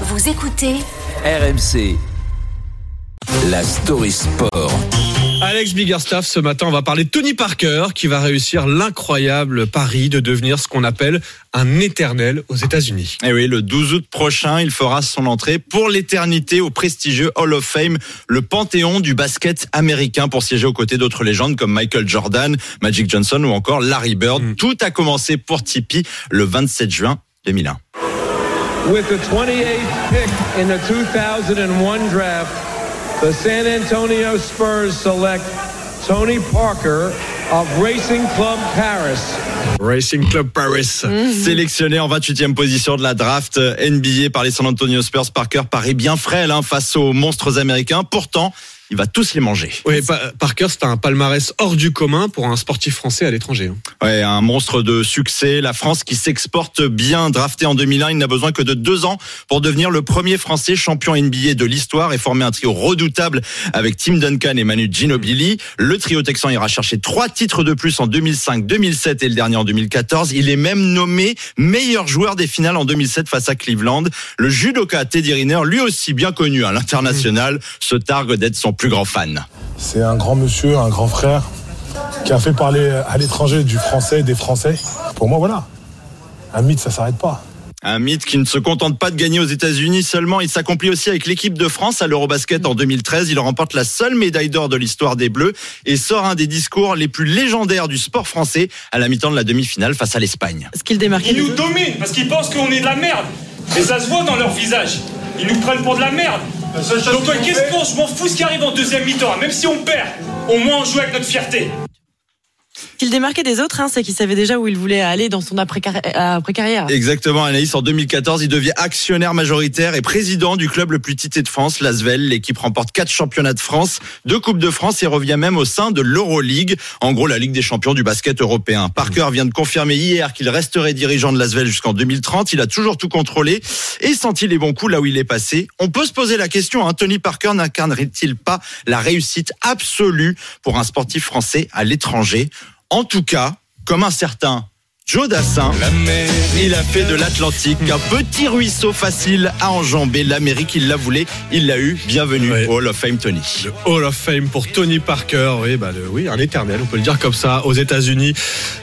Vous écoutez RMC. La story sport. Alex Biggerstaff, ce matin, on va parler de Tony Parker qui va réussir l'incroyable pari de devenir ce qu'on appelle un éternel aux États-Unis. Et oui, le 12 août prochain, il fera son entrée pour l'éternité au prestigieux Hall of Fame, le panthéon du basket américain pour siéger aux côtés d'autres légendes comme Michael Jordan, Magic Johnson ou encore Larry Bird. Mm. Tout a commencé pour Tipeee le 27 juin 2001. With the 28th pick in the 2001 draft, the San Antonio Spurs select Tony Parker of Racing Club Paris. Racing Club Paris. Sélectionné en 28e position de la draft NBA par les San Antonio Spurs, Parker paraît bien frêle hein, face aux monstres américains. Pourtant, il va tous les manger. Oui, Pa- Parker, c'est un palmarès hors du commun pour un sportif français à l'étranger. hein. Ouais, un monstre de succès. La France qui s'exporte bien. Drafté en 2001, il n'a besoin que de deux ans pour devenir le premier Français champion NBA de l'histoire et former un trio redoutable avec Tim Duncan et Manu Ginobili. Le trio texan ira chercher trois titres de plus en 2005, 2007 et le dernier en 2014. Il est même nommé meilleur joueur des finales en 2007 face à Cleveland. Le judoka Teddy Riner, lui aussi bien connu à l'international, se targue d'être son plus grand fan. C'est un grand monsieur, un grand frère, qui a fait parler à l'étranger du français, des Français. Pour moi, voilà. Un mythe, ça s'arrête pas. Un mythe qui ne se contente pas de gagner aux États-Unis seulement, il s'accomplit aussi avec l'équipe de France à l'Eurobasket en 2013. Il remporte la seule médaille d'or de l'histoire des Bleus et sort un des discours les plus légendaires du sport français à la mi-temps de la demi-finale face à l'Espagne. Ce qu'il démarquait. Ils nous dominent parce qu'ils pensent qu'on est de la merde. Et ça se voit dans leur visage. Ils nous prennent pour de la merde. Donc euh, qu'est-ce qu'on Je m'en fous ce qui arrive en deuxième mi-temps. Même si on perd, au moins on joue avec notre fierté. Ce qu'il démarquait des autres, hein, c'est qu'il savait déjà où il voulait aller dans son après-carrière. Exactement, Anaïs. En 2014, il devient actionnaire majoritaire et président du club le plus tité de France, l'Asvel. L'équipe remporte quatre championnats de France, deux Coupes de France et revient même au sein de l'Euroleague, en gros la Ligue des champions du basket européen. Parker vient de confirmer hier qu'il resterait dirigeant de l'Asvel jusqu'en 2030. Il a toujours tout contrôlé et senti les bons coups là où il est passé? On peut se poser la question, hein, Tony Parker n'incarnerait-il pas la réussite absolue pour un sportif français à l'étranger? En tout cas, comme un certain Joe Dassin, il a fait de l'Atlantique un petit ruisseau facile à enjamber. L'Amérique, il la voulait, il l'a eu. Bienvenue Ouais. au Hall of Fame, Tony. Le Hall of Fame pour Tony Parker. Oui, bah, le- oui, un éternel, on peut le dire comme ça. Aux États-Unis,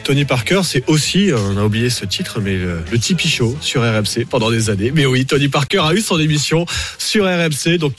Tony Parker, c'est aussi, euh, on a oublié ce titre, mais le, le Tipeee Show sur RMC pendant des années. Mais oui, Tony Parker a eu son émission sur RMC. Donc,